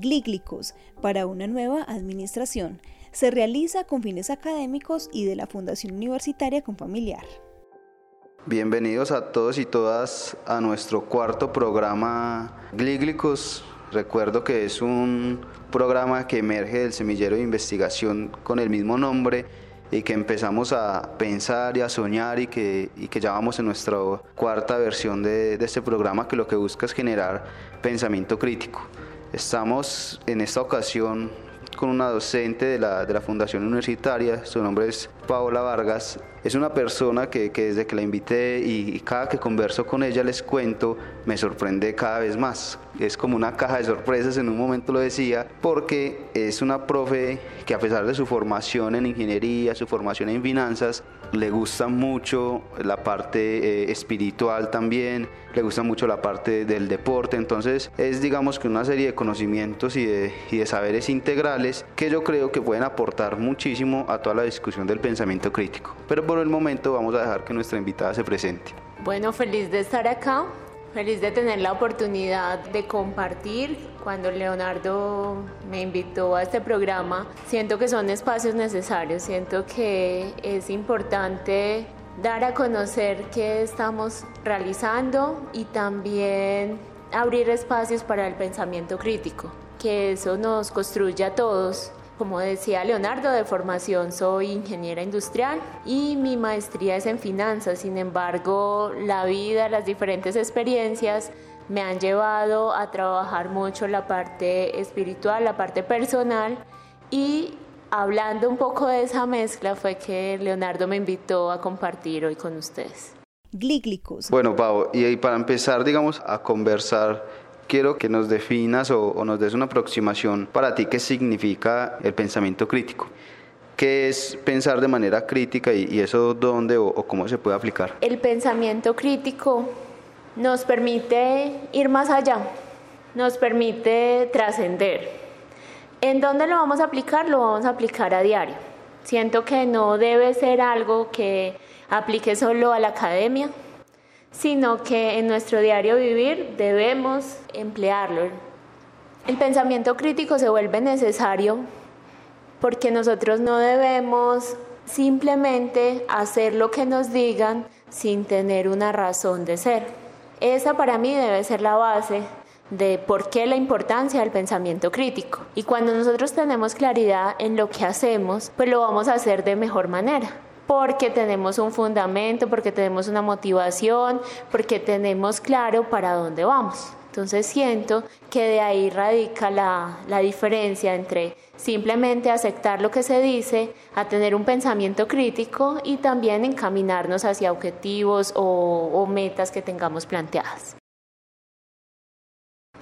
Glíglicos para una nueva administración se realiza con fines académicos y de la Fundación Universitaria Confamiliar. Bienvenidos a todos y todas a nuestro cuarto programa Glíglicos. Recuerdo que es un programa que emerge del semillero de investigación con el mismo nombre y que empezamos a pensar y a soñar y que, y que ya vamos en nuestra cuarta versión de, de este programa que lo que busca es generar pensamiento crítico. Estamos en esta ocasión con una docente de la, de la Fundación Universitaria, su nombre es Paola Vargas. Es una persona que, que desde que la invité y, y, cada que converso con ella les cuento, me sorprende cada vez más. Es como una caja de sorpresas, en un momento lo decía, porque es una profe que a pesar de su formación en ingeniería, su formación en finanzas, le gusta mucho la parte eh, espiritual también, le gusta mucho la parte del deporte, entonces es digamos que una serie de conocimientos y de, y de saberes integrales que yo creo que pueden aportar muchísimo a toda la discusión del pensamiento crítico. Pero por el momento vamos a dejar que nuestra invitada se presente. Bueno, feliz de estar acá. Feliz de tener la oportunidad de compartir. Cuando Leonardo me invitó a este programa, siento que son espacios necesarios, siento que es importante dar a conocer qué estamos realizando y también abrir espacios para el pensamiento crítico, que eso nos construye a todos como decía Leonardo, de formación soy ingeniera industrial y mi maestría es en finanzas. Sin embargo, la vida, las diferentes experiencias me han llevado a trabajar mucho la parte espiritual, la parte personal y hablando un poco de esa mezcla fue que Leonardo me invitó a compartir hoy con ustedes. Glíglicos. Bueno, Pau, y para empezar, digamos, a conversar quiero que nos definas o, nos des una aproximación para ti qué significa el pensamiento crítico. ¿Qué es pensar de manera crítica y, eso dónde o, cómo se puede aplicar? El pensamiento crítico nos permite ir más allá, nos permite trascender. ¿En dónde lo vamos a aplicar? Lo vamos a aplicar a diario. Siento que no debe ser algo que aplique solo a la academia, sino que en nuestro diario vivir debemos emplearlo. El pensamiento crítico se vuelve necesario porque nosotros no debemos simplemente hacer lo que nos digan sin tener una razón de ser. Esa para mí debe ser la base de por qué la importancia del pensamiento crítico. Y cuando nosotros tenemos claridad en lo que hacemos, pues lo vamos a hacer de mejor manera porque tenemos un fundamento, porque tenemos una motivación, porque tenemos claro para dónde vamos. Entonces siento que de ahí radica la, la, diferencia entre simplemente aceptar lo que se dice, a tener un pensamiento crítico y también encaminarnos hacia objetivos o, metas que tengamos planteadas.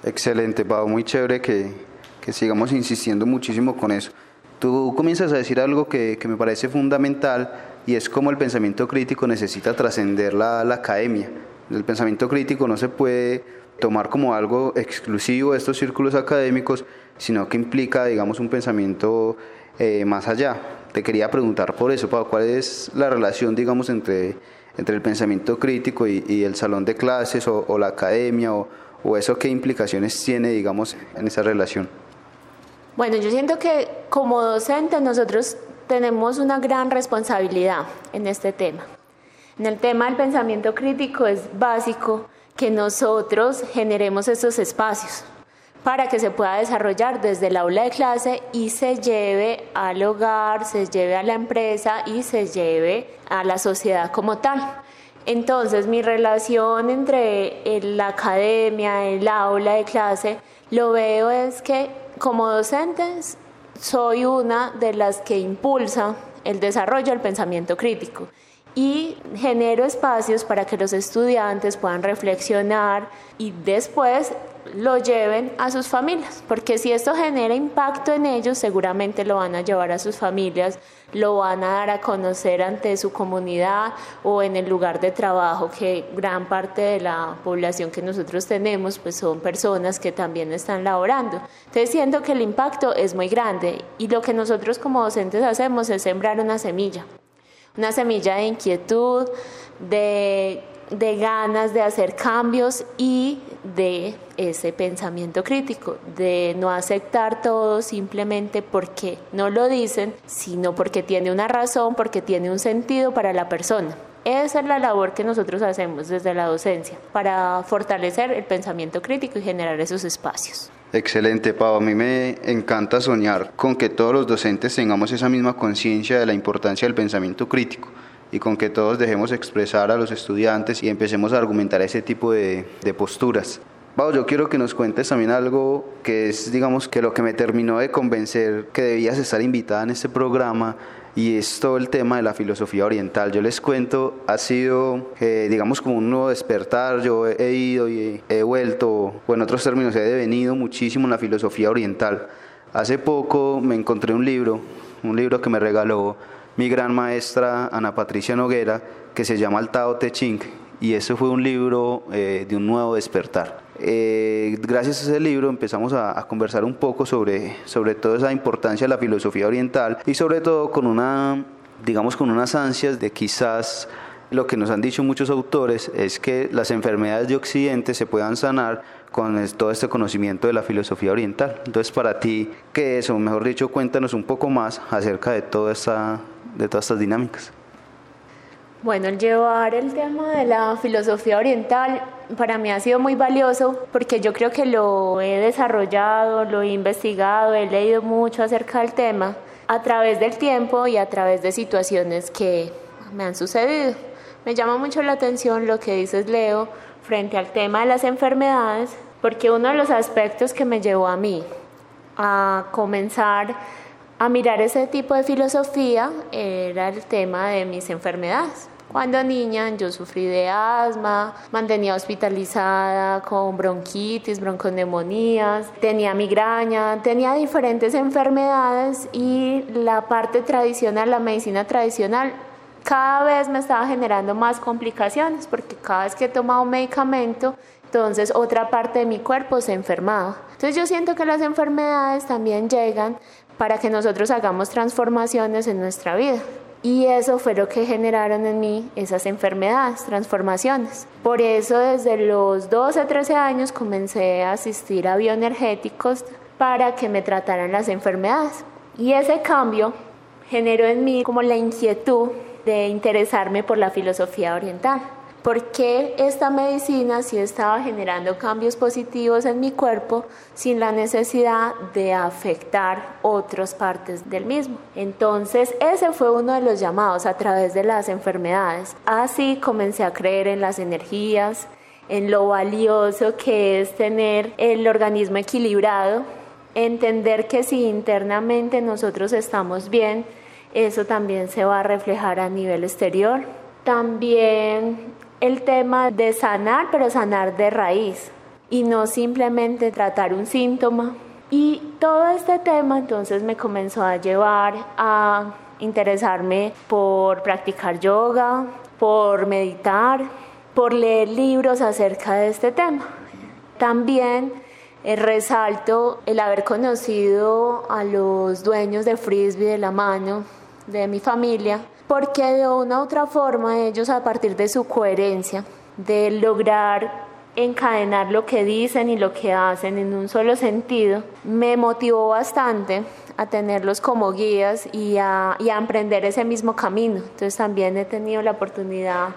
Excelente, Pau, muy chévere que, que sigamos insistiendo muchísimo con eso. Tú comienzas a decir algo que, que me parece fundamental y es como el pensamiento crítico necesita trascender la, la academia. El pensamiento crítico no se puede tomar como algo exclusivo de estos círculos académicos, sino que implica, digamos, un pensamiento eh, más allá. Te quería preguntar por eso, ¿cuál es la relación, digamos, entre, entre el pensamiento crítico y, el salón de clases o, la academia o, o, eso qué implicaciones tiene, digamos, en esa relación? Bueno, yo siento que como docente nosotros tenemos una gran responsabilidad en este tema. En el tema del pensamiento crítico es básico que nosotros generemos estos espacios para que se pueda desarrollar desde el aula de clase y se lleve al hogar, se lleve a la empresa y se lleve a la sociedad como tal. Entonces mi relación entre la academia, el aula de clase, lo veo es que como docentes soy una de las que impulsa el desarrollo del pensamiento crítico y genero espacios para que los estudiantes puedan reflexionar y después lo lleven a sus familias, porque si esto genera impacto en ellos, seguramente lo van a llevar a sus familias, lo van a dar a conocer ante su comunidad o en el lugar de trabajo, que gran parte de la población que nosotros tenemos pues son personas que también están laborando. Entonces siento que el impacto es muy grande y lo que nosotros como docentes hacemos es sembrar una semilla, una semilla de inquietud, de, de ganas de hacer cambios y de ese pensamiento crítico, de no aceptar todo simplemente porque no lo dicen, sino porque tiene una razón, porque tiene un sentido para la persona. Esa es la labor que nosotros hacemos desde la docencia para fortalecer el pensamiento crítico y generar esos espacios. Excelente, Pau. A mí me encanta soñar con que todos los docentes tengamos esa misma conciencia de la importancia del pensamiento crítico y con que todos dejemos expresar a los estudiantes y empecemos a argumentar ese tipo de, de posturas. Pau, yo quiero que nos cuentes también algo que es, digamos, que lo que me terminó de convencer que debías estar invitada en este programa y es todo el tema de la filosofía oriental. Yo les cuento, ha sido, eh, digamos, como un nuevo despertar. Yo he ido y he vuelto, o en otros términos, he devenido muchísimo en la filosofía oriental. Hace poco me encontré un libro, un libro que me regaló mi gran maestra Ana Patricia Noguera, que se llama El Tao Te Ching, y ese fue un libro eh, de un nuevo despertar. Eh, gracias a ese libro empezamos a, conversar un poco sobre, sobre toda esa importancia de la filosofía oriental y sobre todo con una, digamos, con unas ansias de quizás lo que nos han dicho muchos autores es que las enfermedades de Occidente se puedan sanar con todo este conocimiento de la filosofía oriental. Entonces, para ti, ¿qué es? O mejor dicho, cuéntanos un poco más acerca de toda esta de todas estas dinámicas? Bueno, el llevar el tema de la filosofía oriental para mí ha sido muy valioso porque yo creo que lo he desarrollado, lo he investigado, he leído mucho acerca del tema a través del tiempo y a través de situaciones que me han sucedido. Me llama mucho la atención lo que dices, Leo, frente al tema de las enfermedades, porque uno de los aspectos que me llevó a mí a comenzar a mirar ese tipo de filosofía era el tema de mis enfermedades. Cuando niña yo sufrí de asma, mantenía hospitalizada con bronquitis, bronconeumonías, tenía migraña, tenía diferentes enfermedades y la parte tradicional, la medicina tradicional, cada vez me estaba generando más complicaciones porque cada vez que tomaba un medicamento, entonces otra parte de mi cuerpo se enfermaba. Entonces yo siento que las enfermedades también llegan para que nosotros hagamos transformaciones en nuestra vida. Y eso fue lo que generaron en mí esas enfermedades, transformaciones. Por eso desde los 12, 13 años comencé a asistir a bioenergéticos para que me trataran las enfermedades. Y ese cambio generó en mí como la inquietud de interesarme por la filosofía oriental. ¿Por qué esta medicina sí estaba generando cambios positivos en mi cuerpo sin la necesidad de afectar otras partes del mismo? Entonces ese fue uno de los llamados a través de las enfermedades. Así comencé a creer en las energías, en lo valioso que es tener el organismo equilibrado, entender que si internamente nosotros estamos bien, eso también se va a reflejar a nivel exterior. También el tema de sanar, pero sanar de raíz y no simplemente tratar un síntoma. Y todo este tema entonces me comenzó a llevar a interesarme por practicar yoga, por meditar, por leer libros acerca de este tema. También eh, resalto el haber conocido a los dueños de Frisbee de la mano de mi familia porque de una u otra forma ellos a partir de su coherencia, de lograr encadenar lo que dicen y lo que hacen en un solo sentido, me motivó bastante a tenerlos como guías y a, y a emprender ese mismo camino. Entonces también he tenido la oportunidad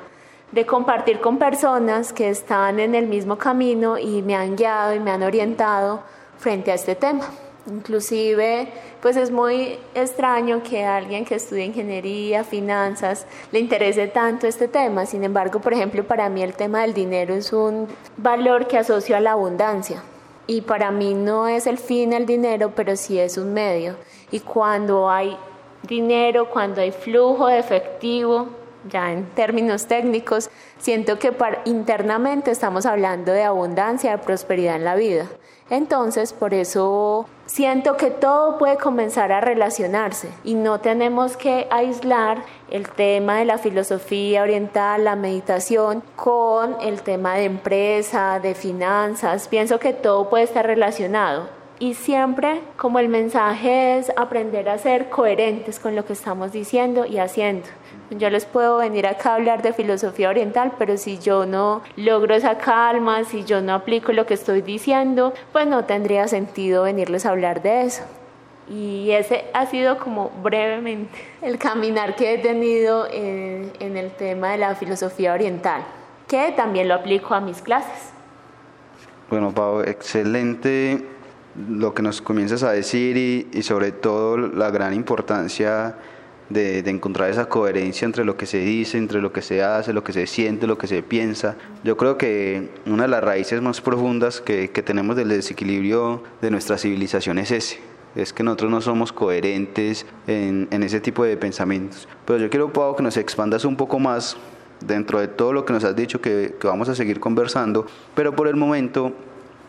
de compartir con personas que están en el mismo camino y me han guiado y me han orientado frente a este tema. Inclusive, pues es muy extraño que alguien que estudia ingeniería, finanzas, le interese tanto este tema. Sin embargo, por ejemplo, para mí el tema del dinero es un valor que asocio a la abundancia. Y para mí no es el fin el dinero, pero sí es un medio. Y cuando hay dinero, cuando hay flujo de efectivo, ya en términos técnicos, siento que internamente estamos hablando de abundancia, de prosperidad en la vida. Entonces, por eso siento que todo puede comenzar a relacionarse y no tenemos que aislar el tema de la filosofía oriental, la meditación, con el tema de empresa, de finanzas. Pienso que todo puede estar relacionado. Y siempre como el mensaje es aprender a ser coherentes con lo que estamos diciendo y haciendo Yo les puedo venir acá a hablar de filosofía oriental, pero si yo no logro esa calma, si yo no aplico lo que estoy diciendo, pues no tendría sentido venirles a hablar de eso. Y ese ha sido como brevemente el caminar que he tenido en, en, el tema de la filosofía oriental, que también lo aplico a mis clases. Bueno, Pau, excelente lo que nos comienzas a decir y, y sobre todo la gran importancia de, encontrar esa coherencia entre lo que se dice, entre lo que se hace, lo que se siente, lo que se piensa. Yo creo que una de las raíces más profundas que, que tenemos del desequilibrio de nuestra civilización es ese es que nosotros no somos coherentes en, en ese tipo de pensamientos. Pero yo quiero, Pau, que nos expandas un poco más dentro de todo lo que nos has dicho que, que vamos a seguir conversando, pero por el momento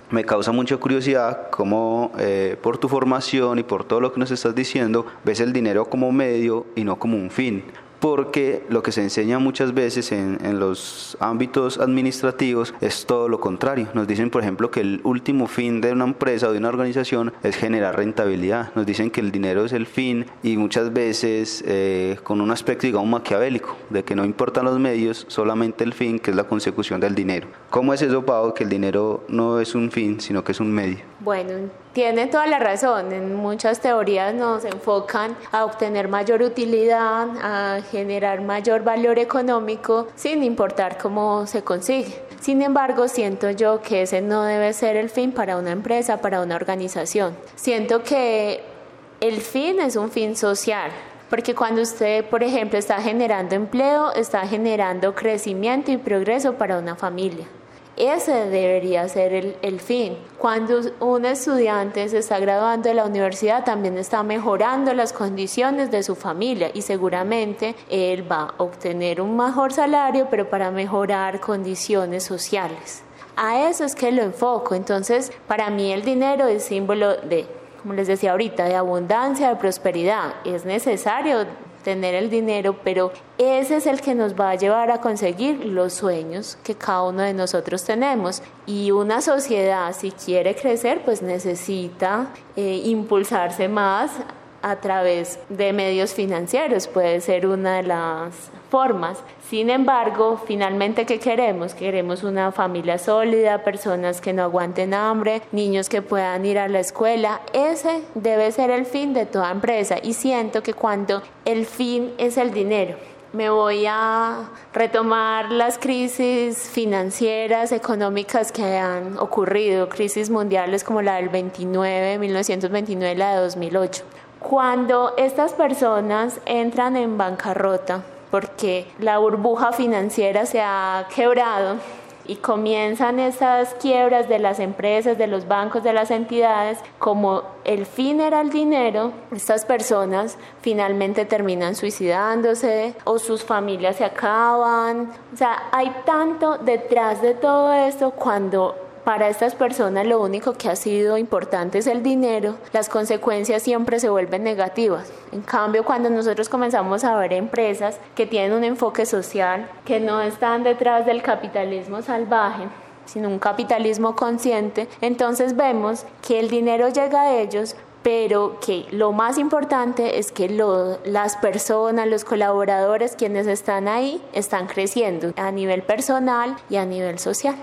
me causa mucha curiosidad cómo eh, por tu formación y por todo lo que nos estás diciendo ves el dinero como medio y no como un fin porque lo que se enseña muchas veces en, en, los ámbitos administrativos es todo lo contrario. Nos dicen, por ejemplo, que el último fin de una empresa o de una organización es generar rentabilidad. Nos dicen que el dinero es el fin y muchas veces eh, con un aspecto, digamos, maquiavélico, de que no importan los medios, solamente el fin, que es la consecución del dinero. ¿Cómo es eso, Pau, que el dinero no es un fin, sino que es un medio? Bueno, tiene toda la razón. En muchas teorías nos enfocan a obtener mayor utilidad, a generar mayor valor económico, sin importar cómo se consigue. Sin embargo, siento yo que ese no debe ser el fin para una empresa, para una organización. Siento que el fin es un fin social. Porque cuando usted, por ejemplo, está generando empleo, está generando crecimiento y progreso para una familia. Ese debería ser el, el, fin. Cuando un estudiante se está graduando de la universidad, también está mejorando las condiciones de su familia y seguramente él va a obtener un mejor salario, pero para mejorar condiciones sociales. A eso es que lo enfoco. Entonces, para mí el dinero es símbolo de como les decía ahorita, de abundancia, de prosperidad. Es necesario tener el dinero, pero ese es el que nos va a llevar a conseguir los sueños que cada uno de nosotros tenemos. Y una sociedad, si quiere crecer, pues necesita eh, impulsarse más a través de medios financieros, puede ser una de las formas. Sin embargo, finalmente, ¿qué queremos? Queremos una familia sólida, personas que no aguanten hambre, niños que puedan ir a la escuela. Ese debe ser el fin de toda empresa y siento que cuando el fin es el dinero, me voy a retomar las crisis financieras, económicas que han ocurrido, crisis mundiales como la del 29, 1929, la de 2008. Cuando estas personas entran en bancarrota porque la burbuja financiera se ha quebrado y comienzan esas quiebras de las empresas, de los bancos, de las entidades, como el fin era el dinero, estas personas finalmente terminan suicidándose o sus familias se acaban. O sea, hay tanto detrás de todo esto cuando para estas personas lo único que ha sido importante es el dinero, las consecuencias siempre se vuelven negativas. En cambio, cuando nosotros comenzamos a ver empresas que tienen un enfoque social, que no están detrás del capitalismo salvaje, sino un capitalismo consciente, entonces vemos que el dinero llega a ellos, pero que lo más importante es que las personas, los colaboradores, quienes están ahí, están creciendo a nivel personal y a nivel social.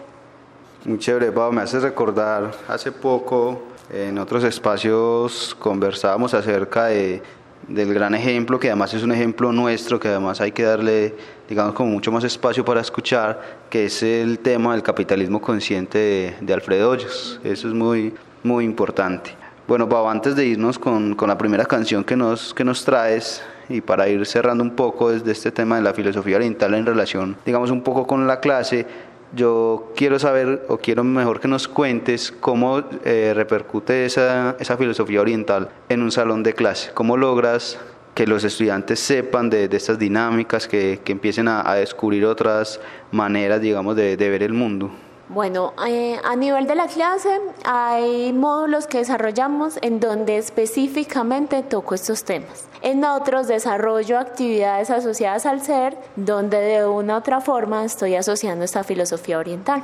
Muy chévere, Pau, me hace recordar hace poco en otros espacios conversábamos acerca de, del gran ejemplo, que además es un ejemplo nuestro, que además hay que darle, digamos, como mucho más espacio para escuchar, que es el tema del capitalismo consciente de, de Alfredo Hoyos. Eso es muy, muy importante. Bueno, Pau, antes de irnos con, con la primera canción que nos, que nos traes, y para ir cerrando un poco desde este tema de la filosofía oriental en relación, digamos, un poco con la clase, yo quiero saber o quiero mejor que nos cuentes cómo eh, repercute esa, esa, filosofía oriental en un salón de clase, cómo logras que los estudiantes sepan de, de estas dinámicas, que, que empiecen a, a, descubrir otras maneras, digamos, de, de ver el mundo. Bueno, eh, a nivel de la clase hay módulos que desarrollamos en donde específicamente toco estos temas. En otros desarrollo actividades asociadas al ser, donde de una u otra forma estoy asociando esta filosofía oriental.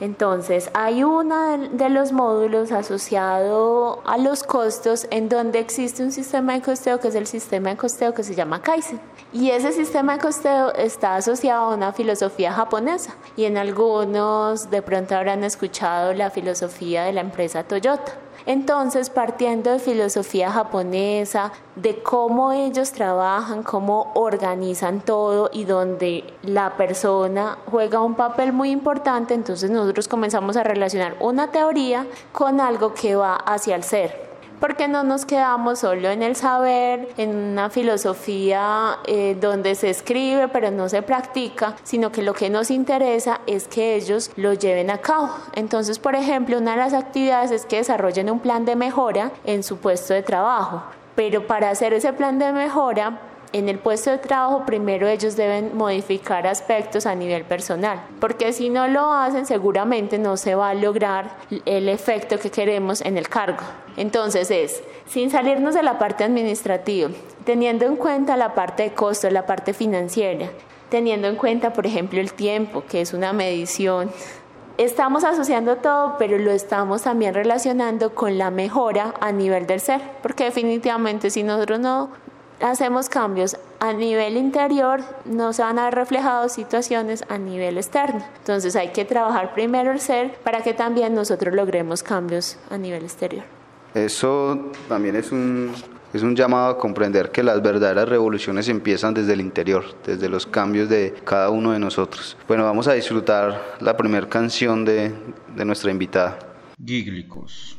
Entonces, hay uno de los módulos asociado a los costos en donde existe un sistema de costeo que es el sistema de costeo que se llama Kaizen. Y ese sistema de costeo está asociado a una filosofía japonesa. Y en algunos de pronto habrán escuchado la filosofía de la empresa Toyota. Entonces, partiendo de filosofía japonesa, de cómo ellos trabajan, cómo organizan todo y donde la persona juega un papel muy importante, entonces nosotros comenzamos a relacionar una teoría con algo que va hacia el ser porque no nos quedamos solo en el saber, en una filosofía eh, donde se escribe pero no se practica, sino que lo que nos interesa es que ellos lo lleven a cabo. Entonces, por ejemplo, una de las actividades es que desarrollen un plan de mejora en su puesto de trabajo. Pero para hacer ese plan de mejora, en el puesto de trabajo primero ellos deben modificar aspectos a nivel personal, porque si no lo hacen seguramente no se va a lograr el efecto que queremos en el cargo. Entonces es, sin salirnos de la parte administrativa, teniendo en cuenta la parte de costo, la parte financiera, teniendo en cuenta, por ejemplo, el tiempo, que es una medición estamos asociando todo, pero lo estamos también relacionando con la mejora a nivel del ser, porque definitivamente si nosotros no hacemos cambios a nivel interior, no se van a ver reflejados situaciones a nivel externo. Entonces hay que trabajar primero el ser para que también nosotros logremos cambios a nivel exterior. Eso también es un, es un llamado a comprender que las verdaderas revoluciones empiezan desde el interior, desde los cambios de cada uno de nosotros. Bueno, vamos a disfrutar la primera canción de, de nuestra invitada. Gíglicos.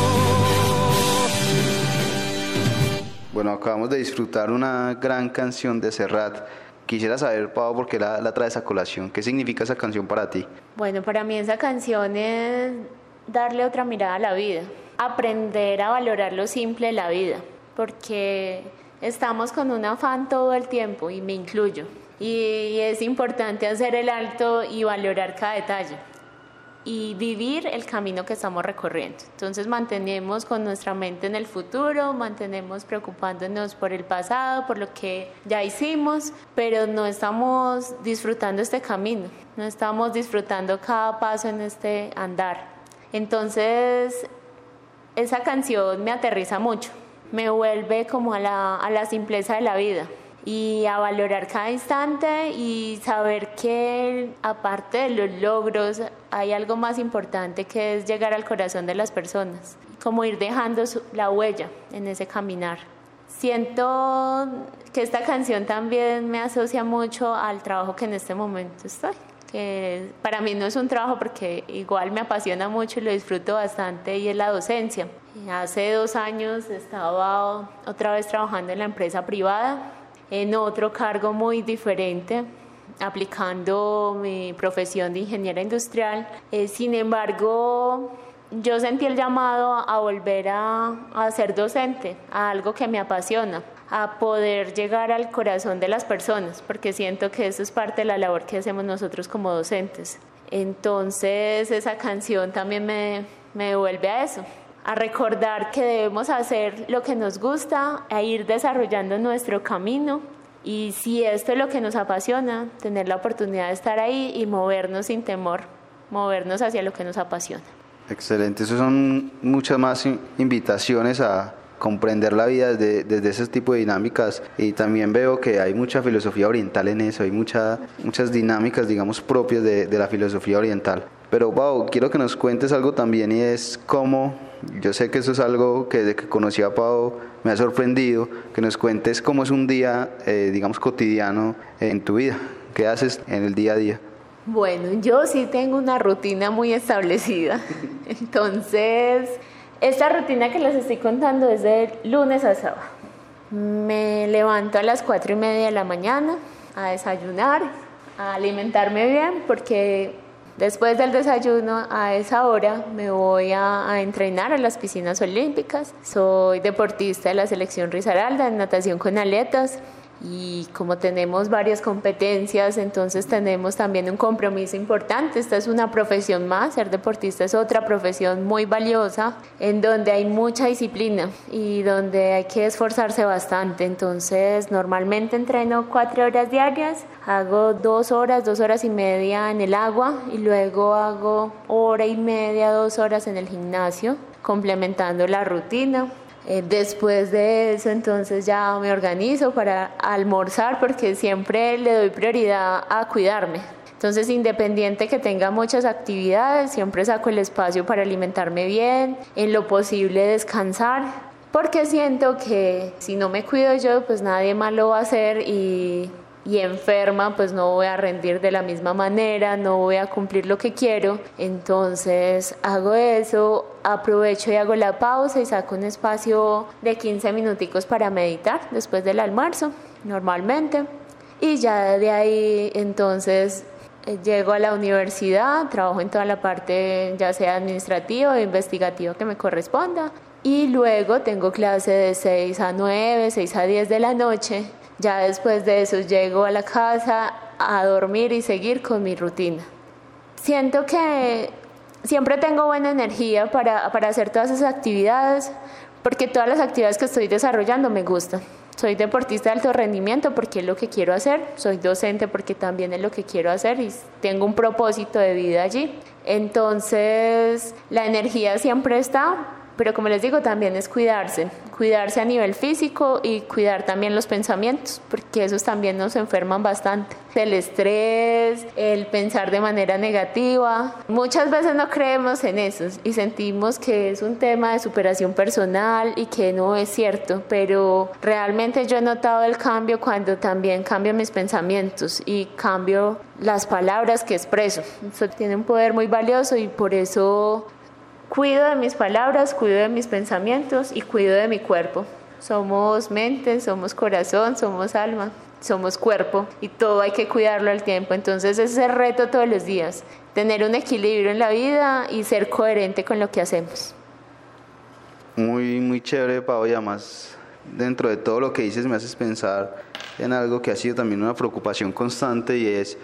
Bueno, acabamos de disfrutar una gran canción de Serrat. Quisiera saber, Pau, por qué la, la traes a colación. ¿Qué significa esa canción para ti? Bueno, para mí esa canción es darle otra mirada a la vida, aprender a valorar lo simple de la vida, porque estamos con un afán todo el tiempo y me incluyo. Y es importante hacer el alto y valorar cada detalle y vivir el camino que estamos recorriendo. Entonces mantenemos con nuestra mente en el futuro, mantenemos preocupándonos por el pasado, por lo que ya hicimos, pero no estamos disfrutando este camino, no estamos disfrutando cada paso en este andar. Entonces esa canción me aterriza mucho, me vuelve como a la, a la simpleza de la vida y a valorar cada instante y saber que aparte de los logros hay algo más importante que es llegar al corazón de las personas, como ir dejando la huella en ese caminar. Siento que esta canción también me asocia mucho al trabajo que en este momento estoy, que para mí no es un trabajo porque igual me apasiona mucho y lo disfruto bastante y es la docencia. Hace dos años estaba otra vez trabajando en la empresa privada en otro cargo muy diferente aplicando mi profesión de ingeniera industrial. Eh, sin embargo, yo sentí el llamado a volver a, a, ser docente, a algo que me apasiona, a poder llegar al corazón de las personas, porque siento que eso es parte de la labor que hacemos nosotros como docentes. Entonces esa canción también me, me devuelve a eso, a recordar que debemos hacer lo que nos gusta, a ir desarrollando nuestro camino y si esto es lo que nos apasiona, tener la oportunidad de estar ahí y movernos sin temor, movernos hacia lo que nos apasiona. Excelente, eso son muchas más invitaciones a comprender la vida desde, desde ese tipo de dinámicas y también veo que hay mucha filosofía oriental en eso, hay mucha, muchas dinámicas, digamos, propias de, de la filosofía oriental. Pero, Pau, quiero que nos cuentes algo también y es cómo, yo sé que eso es algo que desde que conocí a Pau me ha sorprendido, que nos cuentes cómo es un día, eh, digamos, cotidiano en tu vida, qué haces en el día a día. Bueno, yo sí tengo una rutina muy establecida. Entonces, esta rutina que les estoy contando es de lunes a sábado. Me levanto a las cuatro y media de la mañana a desayunar, a alimentarme bien, porque Después del desayuno, a esa hora me voy a, entrenar a las piscinas olímpicas. Soy deportista de la selección Risaralda en natación con aletas y como tenemos varias competencias, entonces tenemos también un compromiso importante. Esta es una profesión más, ser deportista es otra profesión muy valiosa, en donde hay mucha disciplina y donde hay que esforzarse bastante. Entonces, normalmente entreno cuatro horas diarias, hago dos horas, dos horas y media en el agua y luego hago hora y media, dos horas en el gimnasio, complementando la rutina. Eh, después de eso, entonces ya me organizo para almorzar porque siempre le doy prioridad a cuidarme. Entonces, independiente que tenga muchas actividades, siempre saco el espacio para alimentarme bien, en lo posible descansar, porque siento que si no me cuido yo, pues nadie más lo va a hacer y y enferma, pues no voy a rendir de la misma manera, no voy a cumplir lo que quiero. Entonces hago eso, aprovecho y hago la pausa y saco un espacio de 15 minuticos para meditar después del almuerzo, normalmente. Y ya de ahí entonces eh, llego a la universidad, trabajo en toda la parte ya sea administrativa o investigativa que me corresponda. Y luego tengo clase de 6 a 9, 6 a 10 de la noche ya después de eso llego a la casa a dormir y seguir con mi rutina. Siento que siempre tengo buena energía para, para hacer todas esas actividades, porque todas las actividades que estoy desarrollando me gustan. Soy deportista de alto rendimiento porque es lo que quiero hacer, soy docente porque también es lo que quiero hacer y tengo un propósito de vida allí. Entonces, la energía siempre está, pero como les digo, también es cuidarse, cuidarse a nivel físico y cuidar también los pensamientos, porque esos también nos enferman bastante. El estrés, el pensar de manera negativa, muchas veces no creemos en eso y sentimos que es un tema de superación personal y que no es cierto, pero realmente yo he notado el cambio cuando también cambio mis pensamientos y cambio las palabras que expreso. Eso tiene un poder muy valioso y por eso Cuido de mis palabras, cuido de mis pensamientos y cuido de mi cuerpo. Somos mente, somos corazón, somos alma, somos cuerpo y todo hay que cuidarlo al tiempo. Entonces ese es el reto todos los días, tener un equilibrio en la vida y ser coherente con lo que hacemos. Muy, muy chévere, Pau, y además dentro de todo lo que dices me haces pensar en algo que ha sido también una preocupación constante y es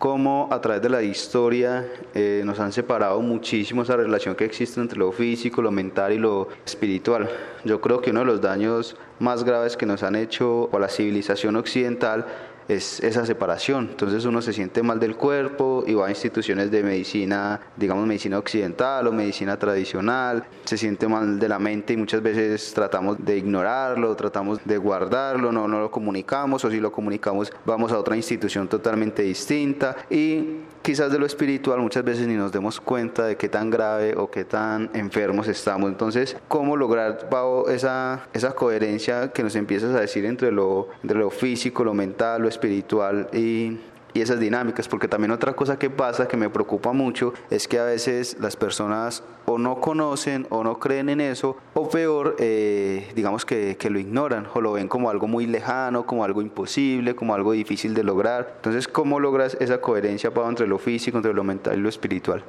cómo a través de la historia eh, nos han separado muchísimo esa relación que existe entre lo físico, lo mental y lo espiritual. Yo creo que uno de los daños más graves que nos han hecho a la civilización occidental es esa separación. Entonces uno se siente mal del cuerpo y va a instituciones de medicina, digamos medicina occidental o medicina tradicional, se siente mal de la mente y muchas veces tratamos de ignorarlo, tratamos de guardarlo, no, no lo comunicamos o si lo comunicamos vamos a otra institución totalmente distinta y quizás de lo espiritual muchas veces ni nos demos cuenta de qué tan grave o qué tan enfermos estamos. Entonces, ¿cómo lograr esa, esa coherencia que nos empiezas a decir entre lo, entre lo físico, lo mental, lo espiritual y, y esas dinámicas, porque también otra cosa que pasa que me preocupa mucho es que a veces las personas o no conocen o no creen en eso, o peor, eh, digamos que, lo ignoran o lo ven como algo muy lejano, como algo imposible, como algo difícil de lograr. Entonces, ¿cómo logras esa coherencia para entre lo físico, entre lo mental y lo espiritual?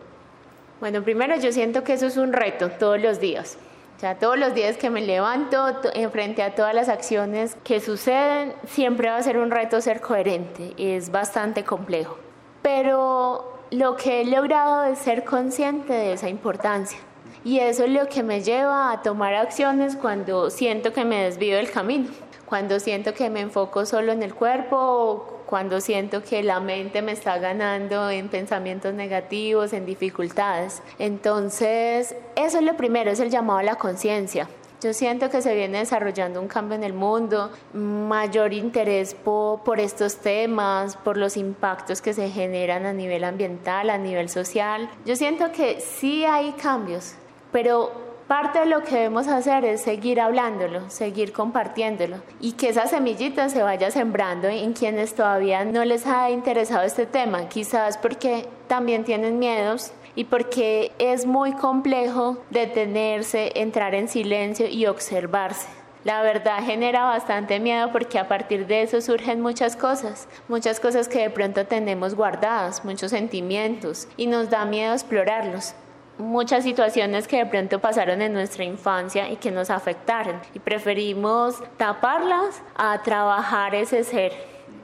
Bueno, primero yo siento que eso es un reto todos los días. O todos los días que me levanto, frente a todas las acciones que suceden, siempre va a ser un reto ser coherente. Es bastante complejo. Pero lo que he logrado es ser consciente de esa importancia. Y eso es lo que me lleva a tomar acciones cuando siento que me desvío del camino, cuando siento que me enfoco solo en el cuerpo cuando siento que la mente me está ganando en pensamientos negativos, en dificultades. Entonces, eso es lo primero, es el llamado a la conciencia. Yo siento que se viene desarrollando un cambio en el mundo, mayor interés por, por, estos temas, por los impactos que se generan a nivel ambiental, a nivel social. Yo siento que sí hay cambios, pero parte de lo que debemos hacer es seguir hablándolo, seguir compartiéndolo y que esa semillita se vaya sembrando en quienes todavía no les ha interesado este tema, quizás porque también tienen miedos y porque es muy complejo detenerse, entrar en silencio y observarse. La verdad genera bastante miedo porque a partir de eso surgen muchas cosas, muchas cosas que de pronto tenemos guardadas, muchos sentimientos y nos da miedo explorarlos muchas situaciones que de pronto pasaron en nuestra infancia y que nos afectaron y preferimos taparlas a trabajar ese ser.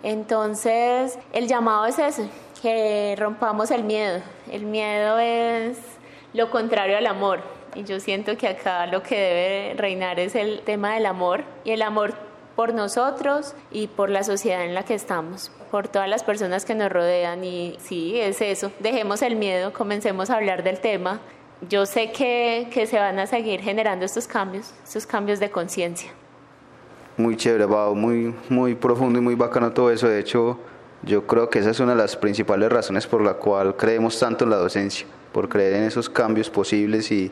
Entonces, el llamado es ese, que rompamos el miedo. El miedo es lo contrario al amor. Y yo siento que acá lo que debe reinar es el tema del amor y el amor por nosotros y por la sociedad en la que estamos, por todas las personas que nos rodean y sí, es eso, dejemos el miedo, comencemos a hablar del tema. Yo sé que, que se van a seguir generando estos cambios, estos cambios de conciencia. Muy chévere, Pau, muy, muy profundo y muy bacano todo eso. De hecho, yo creo que esa es una de las principales razones por la cual creemos tanto en la docencia, por creer en esos cambios posibles y,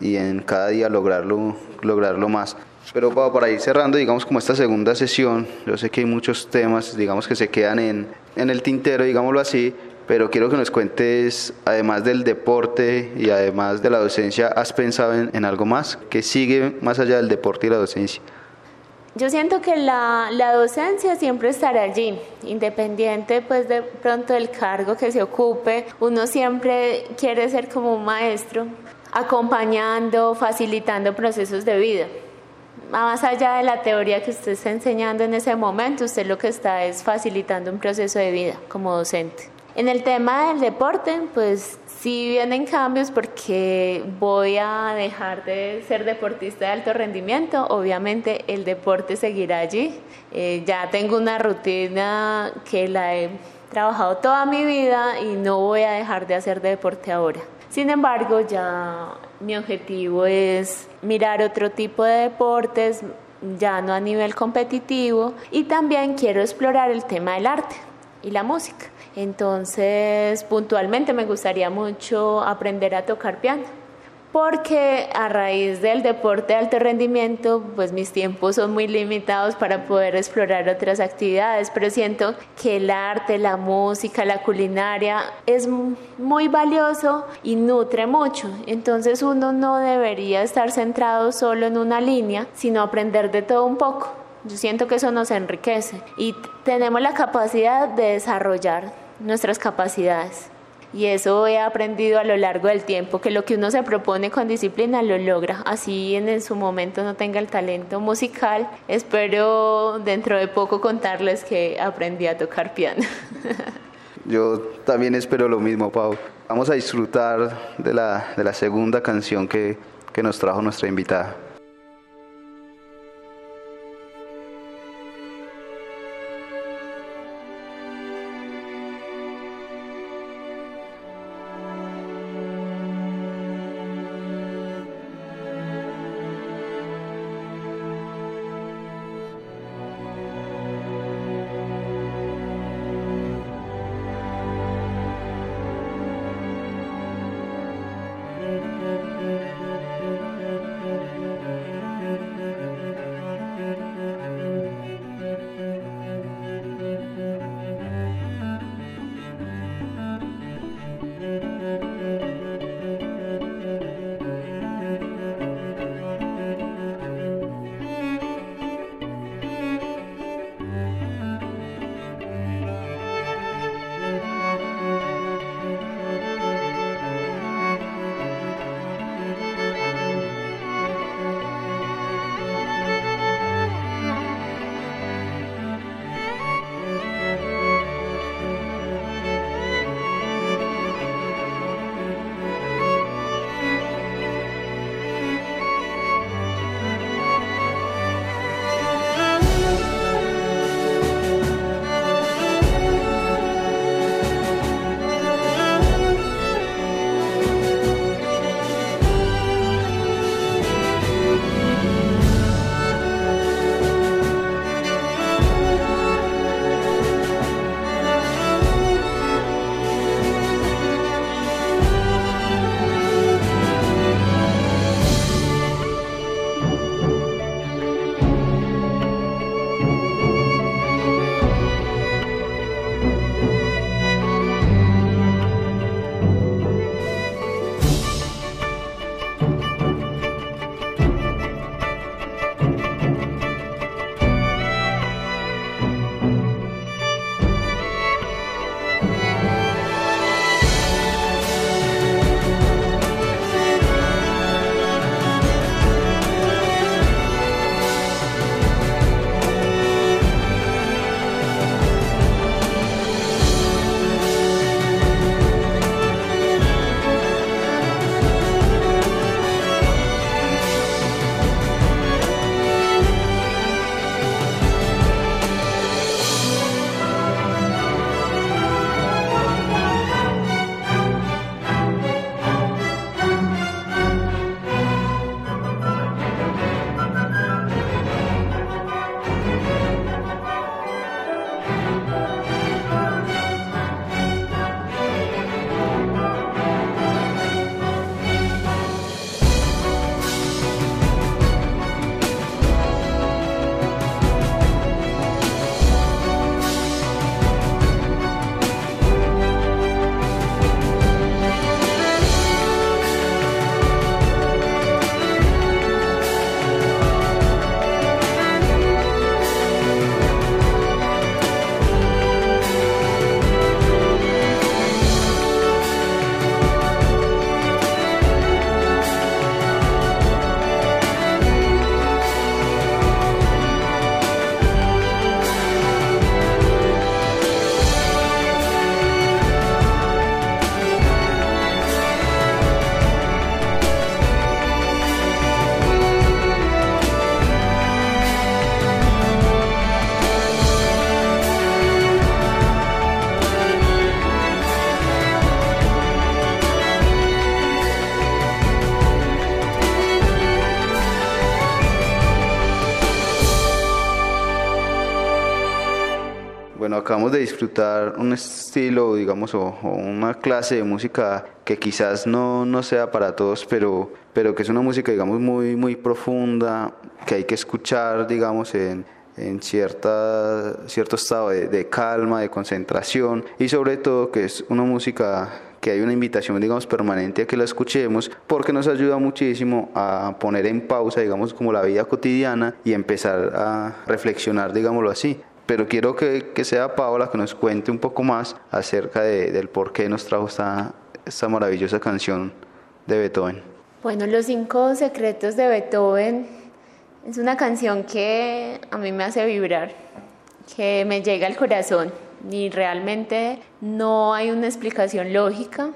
y en cada día lograrlo, lograrlo más. Pero para ir cerrando, digamos, como esta segunda sesión, yo sé que hay muchos temas, digamos, que se quedan en, en el tintero, digámoslo así, pero quiero que nos cuentes, además del deporte y además de la docencia, ¿has pensado en, en algo más que sigue más allá del deporte y la docencia? Yo siento que la, la, docencia siempre estará allí, independiente pues de pronto del cargo que se ocupe, uno siempre quiere ser como un maestro, acompañando, facilitando procesos de vida más allá de la teoría que usted está enseñando en ese momento, usted lo que está es facilitando un proceso de vida como docente. En el tema del deporte, pues sí vienen cambios porque voy a dejar de ser deportista de alto rendimiento. Obviamente el deporte seguirá allí. Eh, ya tengo una rutina que la he trabajado toda mi vida y no voy a dejar de hacer deporte ahora. Sin embargo, ya mi objetivo es mirar otro tipo de deportes, ya no a nivel competitivo, y también quiero explorar el tema del arte y la música. Entonces, puntualmente me gustaría mucho aprender a tocar piano, porque a raíz del deporte de alto rendimiento, pues mis tiempos son muy limitados para poder explorar otras actividades, pero siento que el arte, la música, la culinaria es muy valioso y nutre mucho. Entonces uno no debería estar centrado solo en una línea, sino aprender de todo un poco. Yo siento que eso nos enriquece y tenemos la capacidad de desarrollar nuestras capacidades. Y eso he aprendido a lo largo del tiempo, que lo que uno se propone con disciplina lo logra. Así en, su momento no tenga el talento musical, espero dentro de poco contarles que aprendí a tocar piano. Yo también espero lo mismo, Pau. Vamos a disfrutar de la, de la segunda canción que, que nos trajo nuestra invitada. De disfrutar un estilo, digamos, o, una clase de música que quizás no, no sea para todos, pero, pero que es una música, digamos, muy, muy profunda, que hay que escuchar, digamos, en, en cierta, cierto estado de, de, calma, de concentración y sobre todo que es una música que hay una invitación, digamos, permanente a que la escuchemos porque nos ayuda muchísimo a poner en pausa, digamos, como la vida cotidiana y empezar a reflexionar, digámoslo así pero quiero que, que, sea Paola que nos cuente un poco más acerca de, del por qué nos trajo esta, esta maravillosa canción de Beethoven. Bueno, Los Cinco Secretos de Beethoven es una canción que a mí me hace vibrar, que me llega al corazón y realmente no hay una explicación lógica,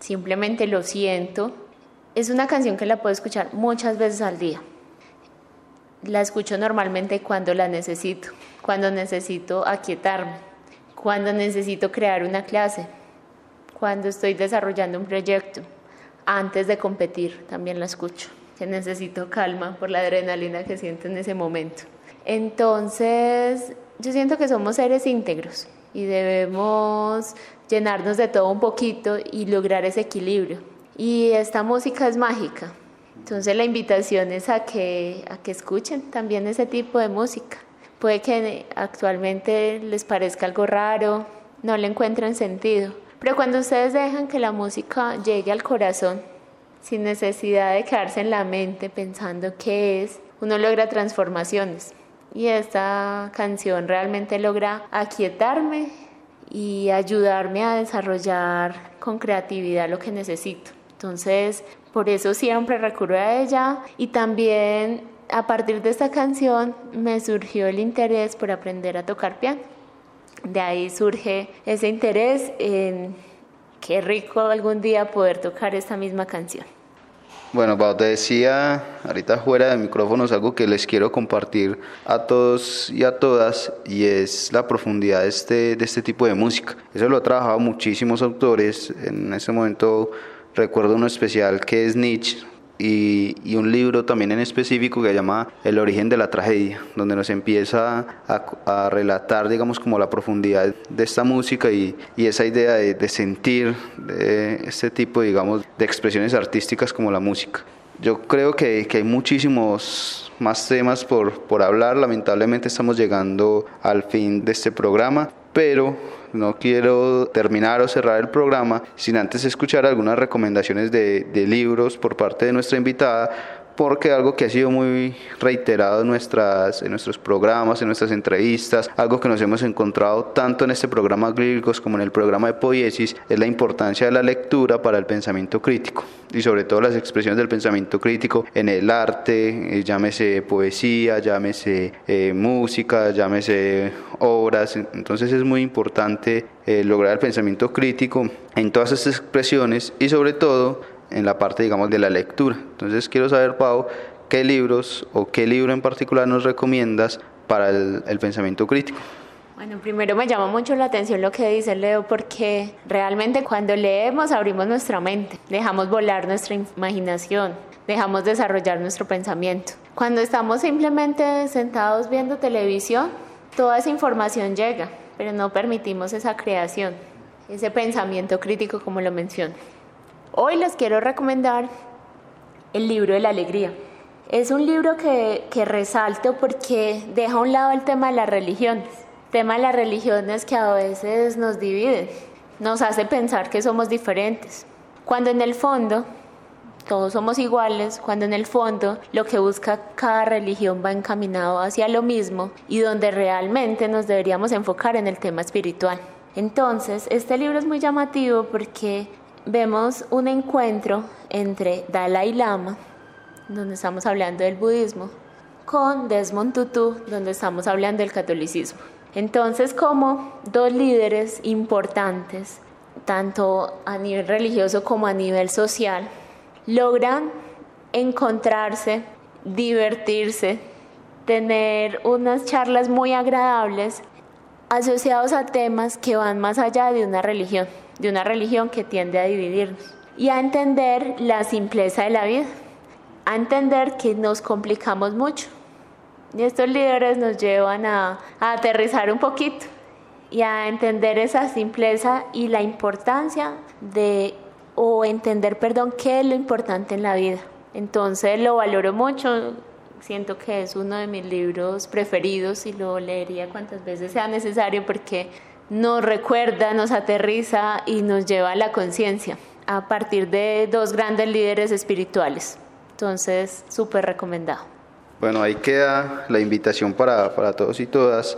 simplemente lo siento. Es una canción que la puedo escuchar muchas veces al día. La escucho normalmente cuando la necesito cuando necesito aquietarme, cuando necesito crear una clase, cuando estoy desarrollando un proyecto, antes de competir también la escucho, que necesito calma por la adrenalina que siento en ese momento. Entonces, yo siento que somos seres íntegros y debemos llenarnos de todo un poquito y lograr ese equilibrio. Y esta música es mágica. Entonces la invitación es a que, a que escuchen también ese tipo de música. Puede que actualmente les parezca algo raro, no le encuentren sentido, pero cuando ustedes dejan que la música llegue al corazón, sin necesidad de quedarse en la mente pensando qué es, uno logra transformaciones. Y esta canción realmente logra aquietarme y ayudarme a desarrollar con creatividad lo que necesito. Entonces, por eso siempre recurro a ella y también a partir de esta canción me surgió el interés por aprender a tocar piano. De ahí surge ese interés en qué rico algún día poder tocar esta misma canción. Bueno, Pau, te decía ahorita fuera de micrófonos algo que les quiero compartir a todos y a todas y es la profundidad de este, de este tipo de música. Eso lo ha trabajado muchísimos autores. En ese momento recuerdo uno especial que es Nietzsche, y, un libro también en específico que se llama El origen de la tragedia, donde nos empieza a, relatar, digamos, como la profundidad de esta música y, esa idea de, sentir de este tipo, digamos, de expresiones artísticas como la música. Yo creo que, que hay muchísimos más temas por, por hablar, lamentablemente estamos llegando al fin de este programa, pero no quiero terminar o cerrar el programa sin antes escuchar algunas recomendaciones de, libros por parte de nuestra invitada porque algo que ha sido muy reiterado en, nuestras, en nuestros programas, en nuestras entrevistas, algo que nos hemos encontrado tanto en este programa Glíricos como en el programa de Poiesis, es la importancia de la lectura para el pensamiento crítico y sobre todo las expresiones del pensamiento crítico en el arte, eh, llámese poesía, llámese eh, música, llámese obras, entonces es muy importante eh, lograr el pensamiento crítico en todas estas expresiones y sobre todo en la parte, digamos, de la lectura. Entonces quiero saber, Pau, qué libros o qué libro en particular nos recomiendas para el, el pensamiento crítico. Bueno, primero me llama mucho la atención lo que dice Leo porque realmente cuando leemos abrimos nuestra mente, dejamos volar nuestra imaginación, dejamos desarrollar nuestro pensamiento. Cuando estamos simplemente sentados viendo televisión, toda esa información llega, pero no permitimos esa creación, ese pensamiento crítico como lo menciono. Hoy les quiero recomendar el libro de la alegría. Es un libro que, resalto porque deja a un lado el tema de las religiones. El tema de las religiones que a veces nos dividen, nos hace pensar que somos diferentes. Cuando en el fondo todos somos iguales, cuando en el fondo lo que busca cada religión va encaminado hacia lo mismo y donde realmente nos deberíamos enfocar en el tema espiritual. Entonces, este libro es muy llamativo porque vemos un encuentro entre Dalai Lama, donde estamos hablando del budismo, con Desmond Tutu, donde estamos hablando del catolicismo. Entonces, como dos líderes importantes, tanto a nivel religioso como a nivel social, logran encontrarse, divertirse, tener unas charlas muy agradables asociados a temas que van más allá de una religión de una religión que tiende a dividirnos y a entender la simpleza de la vida, a entender que nos complicamos mucho. Y estos líderes nos llevan a, aterrizar un poquito y a entender esa simpleza y la importancia de, o entender, perdón, qué es lo importante en la vida. Entonces lo valoro mucho, siento que es uno de mis libros preferidos y lo leería cuantas veces sea necesario porque nos recuerda, nos aterriza y nos lleva a la conciencia a partir de dos grandes líderes espirituales. Entonces, súper recomendado. Bueno, ahí queda la invitación para, para todos y todas.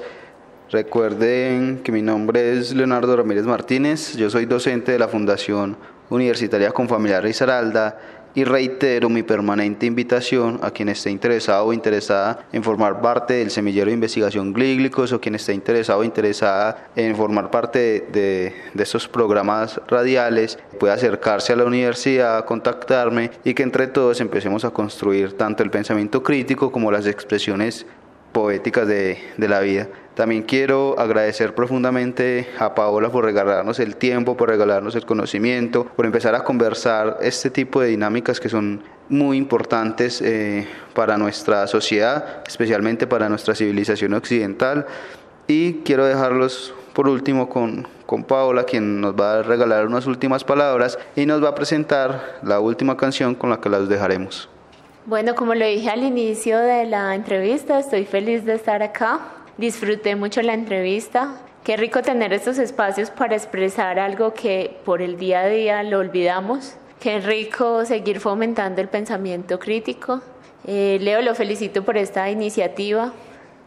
Recuerden que mi nombre es Leonardo Ramírez Martínez, yo soy docente de la Fundación Universitaria Confamiliar Risaralda y reitero mi permanente invitación a quien esté interesado o interesada en formar parte del semillero de investigación Glíglicos o quien esté interesado o interesada en formar parte de, de, estos programas radiales puede acercarse a la universidad, contactarme y que entre todos empecemos a construir tanto el pensamiento crítico como las expresiones poéticas de, de la vida. También quiero agradecer profundamente a Paola por regalarnos el tiempo, por regalarnos el conocimiento, por empezar a conversar este tipo de dinámicas que son muy importantes eh, para nuestra sociedad, especialmente para nuestra civilización occidental. Y quiero dejarlos por último con, con Paola, quien nos va a regalar unas últimas palabras y nos va a presentar la última canción con la que las dejaremos. Bueno, como lo dije al inicio de la entrevista, estoy feliz de estar acá Disfruté mucho la entrevista. Qué rico tener estos espacios para expresar algo que por el día a día lo olvidamos. Qué rico seguir fomentando el pensamiento crítico. Eh, Leo, lo felicito por esta iniciativa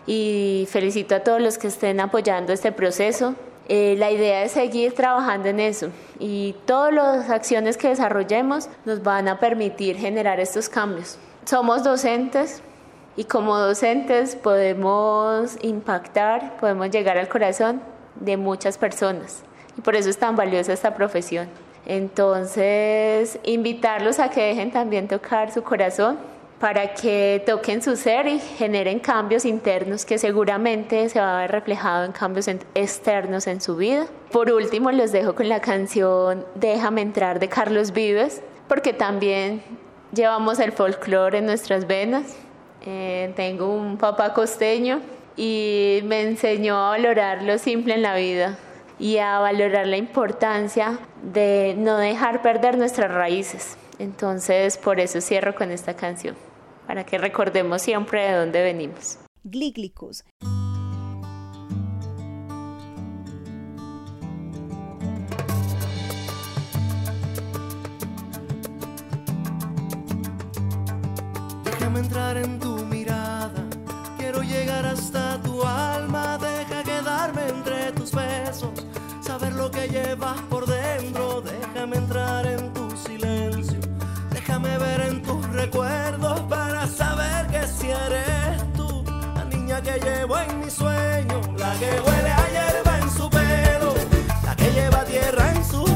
y felicito a todos los que estén apoyando este proceso. Eh, la idea es seguir trabajando en eso y todas las acciones que desarrollemos nos van a permitir generar estos cambios. Somos docentes, y como docentes podemos impactar, podemos llegar al corazón de muchas personas y por eso es tan valiosa esta profesión. Entonces, invitarlos a que dejen también tocar su corazón para que toquen su ser y generen cambios internos que seguramente se va a ver reflejado en cambios externos en su vida. Por último, los dejo con la canción Déjame entrar de Carlos Vives, porque también llevamos el folclore en nuestras venas eh, tengo un papá costeño y me enseñó a valorar lo simple en la vida y a valorar la importancia de no dejar perder nuestras raíces. Entonces, por eso cierro con esta canción, para que recordemos siempre de dónde venimos. Glíglicos. Déjame entrar en tu llevas por dentro, déjame entrar en tu silencio, déjame ver en tus recuerdos para saber que si eres tú, la niña que llevo en mi sueño, la que huele a hierba en su pelo, la que lleva tierra en sus